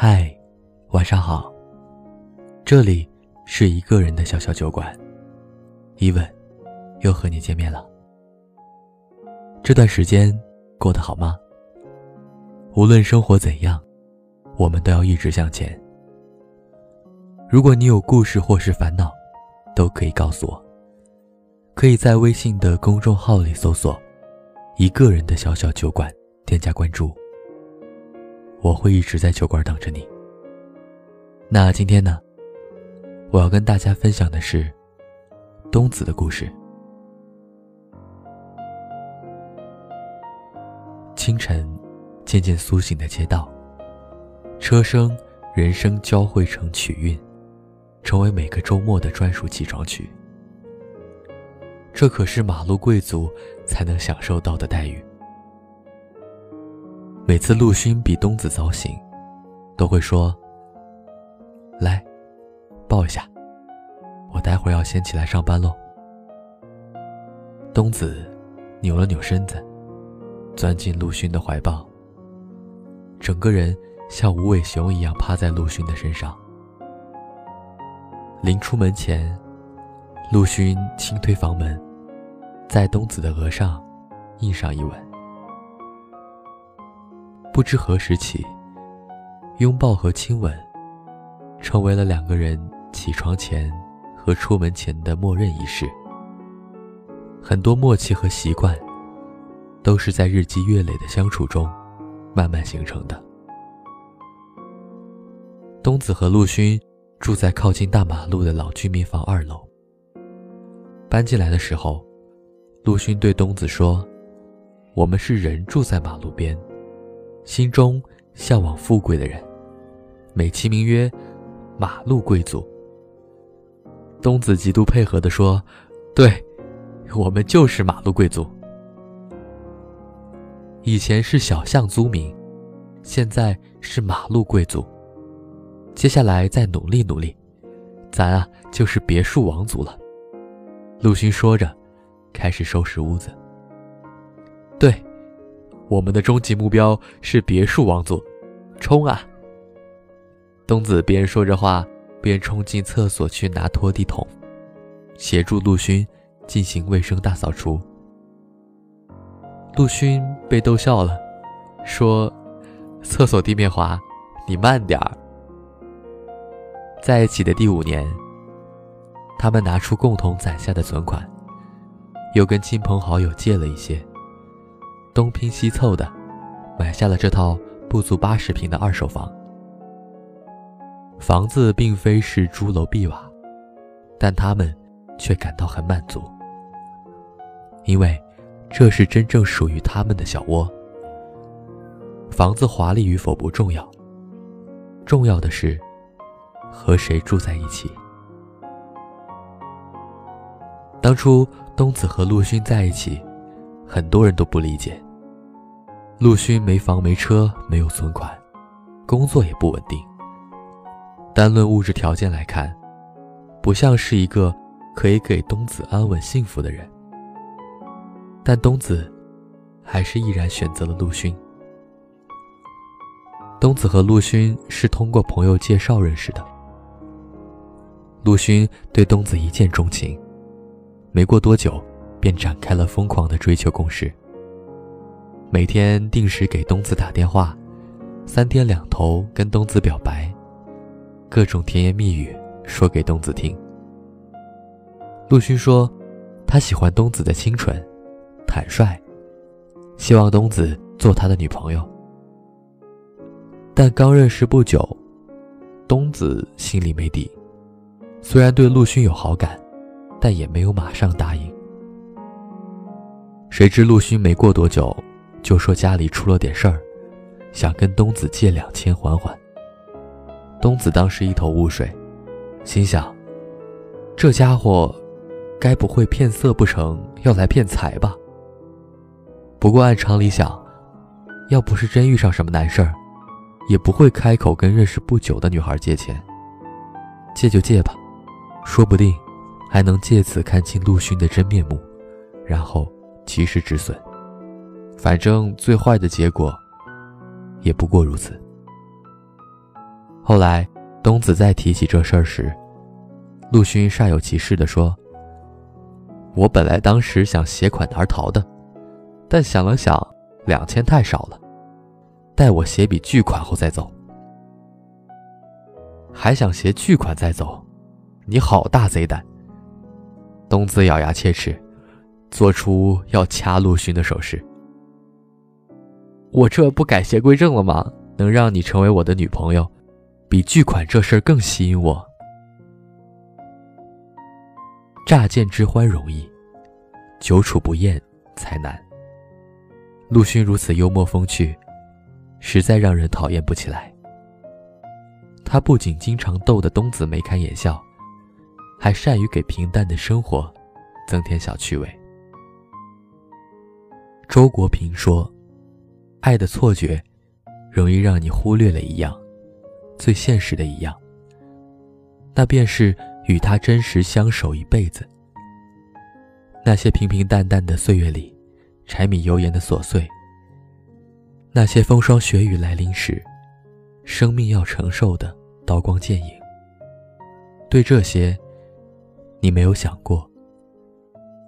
嗨，晚上好。这里是一个人的小小酒馆，伊文又和你见面了。这段时间过得好吗？无论生活怎样，我们都要一直向前。如果你有故事或是烦恼，都可以告诉我。可以在微信的公众号里搜索“一个人的小小酒馆”，添加关注。我会一直在酒馆等着你。那今天呢？我要跟大家分享的是东子的故事。清晨，渐渐苏醒的街道，车声、人声交汇成曲韵，成为每个周末的专属起床曲。这可是马路贵族才能享受到的待遇。每次陆勋比东子早醒，都会说：“来，抱一下，我待会儿要先起来上班喽。”东子扭了扭身子，钻进陆勋的怀抱，整个人像无尾熊一样趴在陆勋的身上。临出门前，陆勋轻推房门，在东子的额上印上一吻。不知何时起，拥抱和亲吻成为了两个人起床前和出门前的默认仪式。很多默契和习惯，都是在日积月累的相处中慢慢形成的。东子和陆勋住在靠近大马路的老居民房二楼。搬进来的时候，陆勋对东子说：“我们是人住在马路边。”心中向往富贵的人，美其名曰“马路贵族”。东子极度配合地说：“对，我们就是马路贵族。以前是小巷租民，现在是马路贵族。接下来再努力努力，咱啊就是别墅王族了。”陆勋说着，开始收拾屋子。对。我们的终极目标是别墅王座，冲啊！东子边说着话，边冲进厕所去拿拖地桶，协助陆勋进行卫生大扫除。陆勋被逗笑了，说：“厕所地面滑，你慢点儿。”在一起的第五年，他们拿出共同攒下的存款，又跟亲朋好友借了一些。东拼西凑的，买下了这套不足八十平的二手房。房子并非是朱楼碧瓦，但他们却感到很满足，因为这是真正属于他们的小窝。房子华丽与否不重要，重要的是和谁住在一起。当初东子和陆勋在一起。很多人都不理解，陆勋没房没车没有存款，工作也不稳定。单论物质条件来看，不像是一个可以给东子安稳幸福的人。但东子还是毅然选择了陆勋。东子和陆勋是通过朋友介绍认识的。陆勋对东子一见钟情，没过多久。便展开了疯狂的追求攻势。每天定时给东子打电话，三天两头跟东子表白，各种甜言蜜语说给东子听。陆勋说，他喜欢东子的清纯、坦率，希望东子做他的女朋友。但刚认识不久，东子心里没底，虽然对陆勋有好感，但也没有马上答应。谁知陆勋没过多久，就说家里出了点事儿，想跟东子借两千还还。东子当时一头雾水，心想：这家伙，该不会骗色不成，要来骗财吧？不过按常理想，要不是真遇上什么难事儿，也不会开口跟认识不久的女孩借钱。借就借吧，说不定还能借此看清陆勋的真面目，然后。及时止损，反正最坏的结果也不过如此。后来，东子再提起这事儿时，陆勋煞有其事地说：“我本来当时想携款而逃的，但想了想，两千太少了，待我携笔巨款后再走。”还想携巨款再走，你好大贼胆！东子咬牙切齿，做出要掐陆勋的手势。我这不改邪归正了吗？能让你成为我的女朋友？比巨款这事儿更吸引我。乍见之欢容易，久处不厌才难。陆勋如此幽默风趣，实在让人讨厌不起来。他不仅经常逗得东子眉开眼笑，还善于给平淡的生活增添小趣味。周国平说：“爱的错觉，容易让你忽略了一样。”最现实的一样，那便是与他真实相守一辈子。那些平平淡淡的岁月里，柴米油盐的琐碎；那些风霜雪雨来临时，生命要承受的刀光剑影。对这些，你没有想过；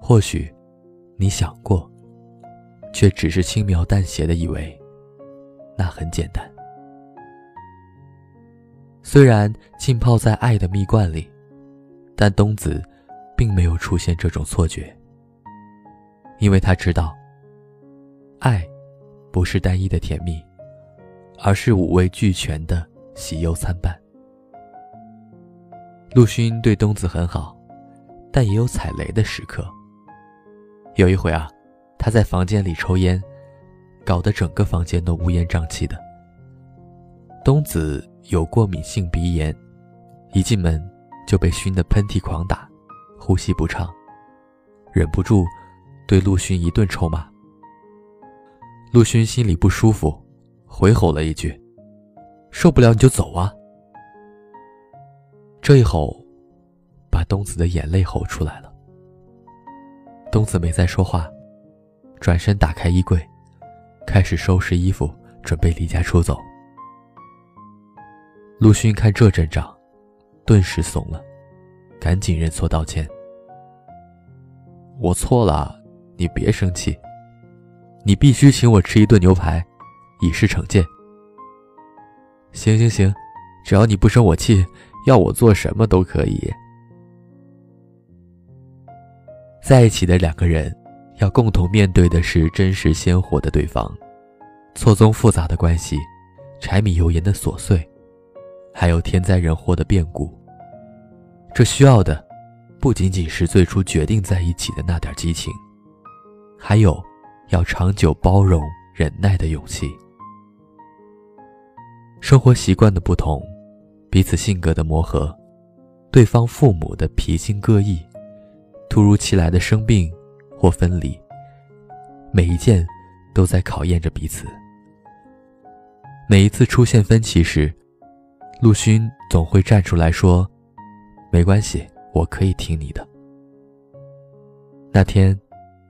或许，你想过，却只是轻描淡写的以为，那很简单。虽然浸泡在爱的蜜罐里，但东子并没有出现这种错觉，因为他知道，爱不是单一的甜蜜，而是五味俱全的喜忧参半。陆勋对东子很好，但也有踩雷的时刻。有一回啊，他在房间里抽烟，搞得整个房间都乌烟瘴气的。东子。有过敏性鼻炎，一进门就被熏得喷嚏狂打，呼吸不畅，忍不住对陆勋一顿臭骂。陆勋心里不舒服，回吼了一句：“受不了你就走啊！”这一吼，把东子的眼泪吼出来了。东子没再说话，转身打开衣柜，开始收拾衣服，准备离家出走。陆勋看这阵仗，顿时怂了，赶紧认错道歉：“我错了，你别生气，你必须请我吃一顿牛排，以示惩戒。”“行行行，只要你不生我气，要我做什么都可以。”在一起的两个人，要共同面对的是真实鲜活的对方，错综复杂的关系，柴米油盐的琐碎。还有天灾人祸的变故，这需要的不仅仅是最初决定在一起的那点激情，还有要长久包容、忍耐的勇气。生活习惯的不同，彼此性格的磨合，对方父母的脾性各异，突如其来的生病或分离，每一件都在考验着彼此。每一次出现分歧时，陆勋总会站出来说：“没关系，我可以听你的。”那天，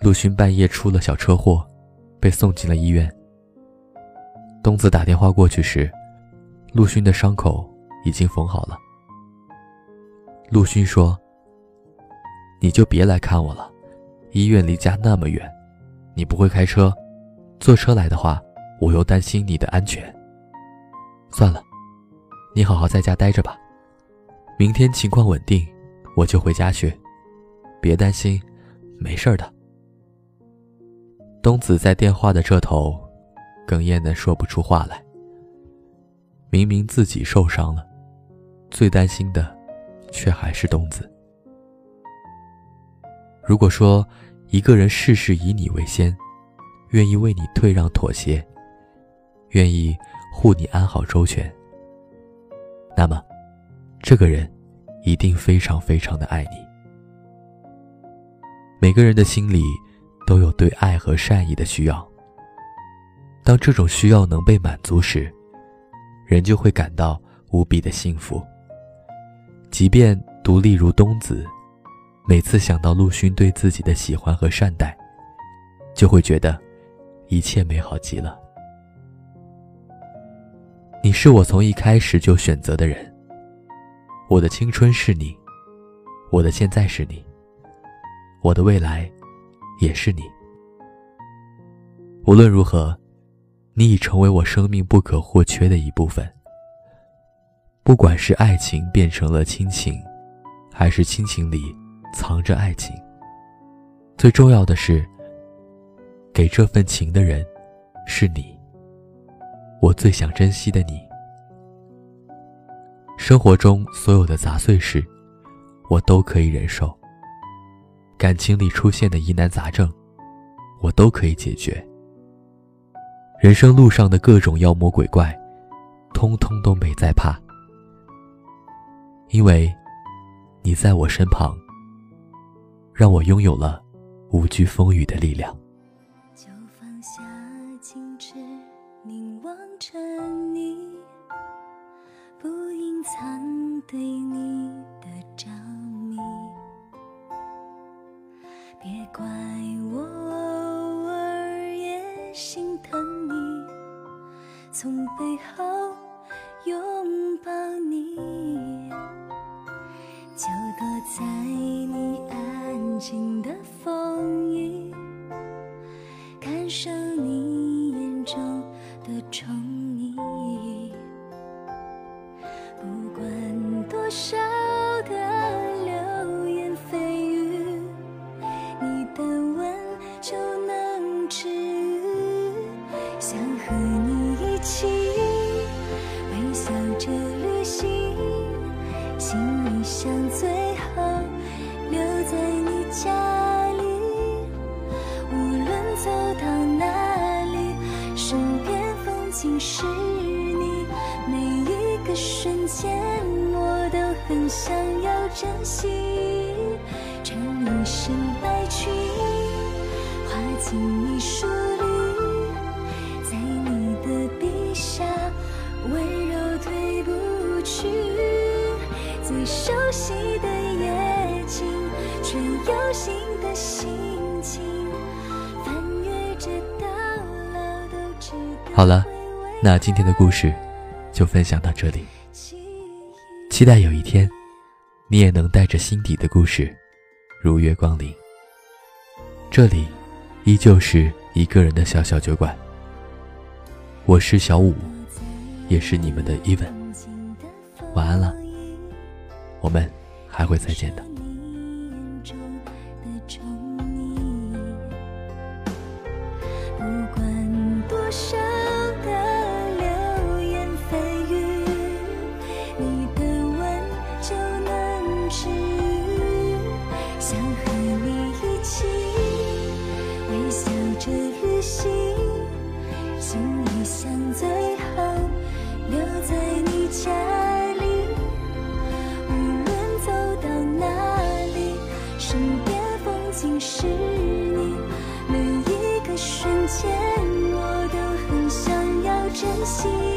陆勋半夜出了小车祸，被送进了医院。东子打电话过去时，陆勋的伤口已经缝好了。陆勋说：“你就别来看我了，医院离家那么远，你不会开车，坐车来的话，我又担心你的安全。算了。”你好好在家待着吧，明天情况稳定，我就回家去，别担心，没事的。东子在电话的这头，哽咽的说不出话来。明明自己受伤了，最担心的，却还是东子。如果说一个人事事以你为先，愿意为你退让妥协，愿意护你安好周全。那么，这个人一定非常非常的爱你。每个人的心里都有对爱和善意的需要。当这种需要能被满足时，人就会感到无比的幸福。即便独立如冬子，每次想到陆勋对自己的喜欢和善待，就会觉得一切美好极了。你是我从一开始就选择的人。我的青春是你，我的现在是你，我的未来也是你。无论如何，你已成为我生命不可或缺的一部分。不管是爱情变成了亲情，还是亲情里藏着爱情，最重要的是，给这份情的人是你。我最想珍惜的你。生活中所有的杂碎事，我都可以忍受；感情里出现的疑难杂症，我都可以解决。人生路上的各种妖魔鬼怪，通通都没在怕，因为你在我身旁，让我拥有了无惧风雨的力量。就放下矜持，凝望着你。不隐藏对你的着迷，别怪我偶尔也心疼你，从背后拥抱你，就躲在你爱生个瞬间我都很想要珍惜，撑一身白裙，画进你书里，在你的笔下温柔退不去。最熟悉的夜景，却有新的心情，翻越这到老都值得。好了，那今天的故事就分享到这里。期待有一天，你也能带着心底的故事，如约光临。这里，依旧是一个人的小小酒馆。我是小五，也是你们的 even。晚安了，我们还会再见的。家里无论走到哪里身边风景是你每一个瞬间我都很想要珍惜。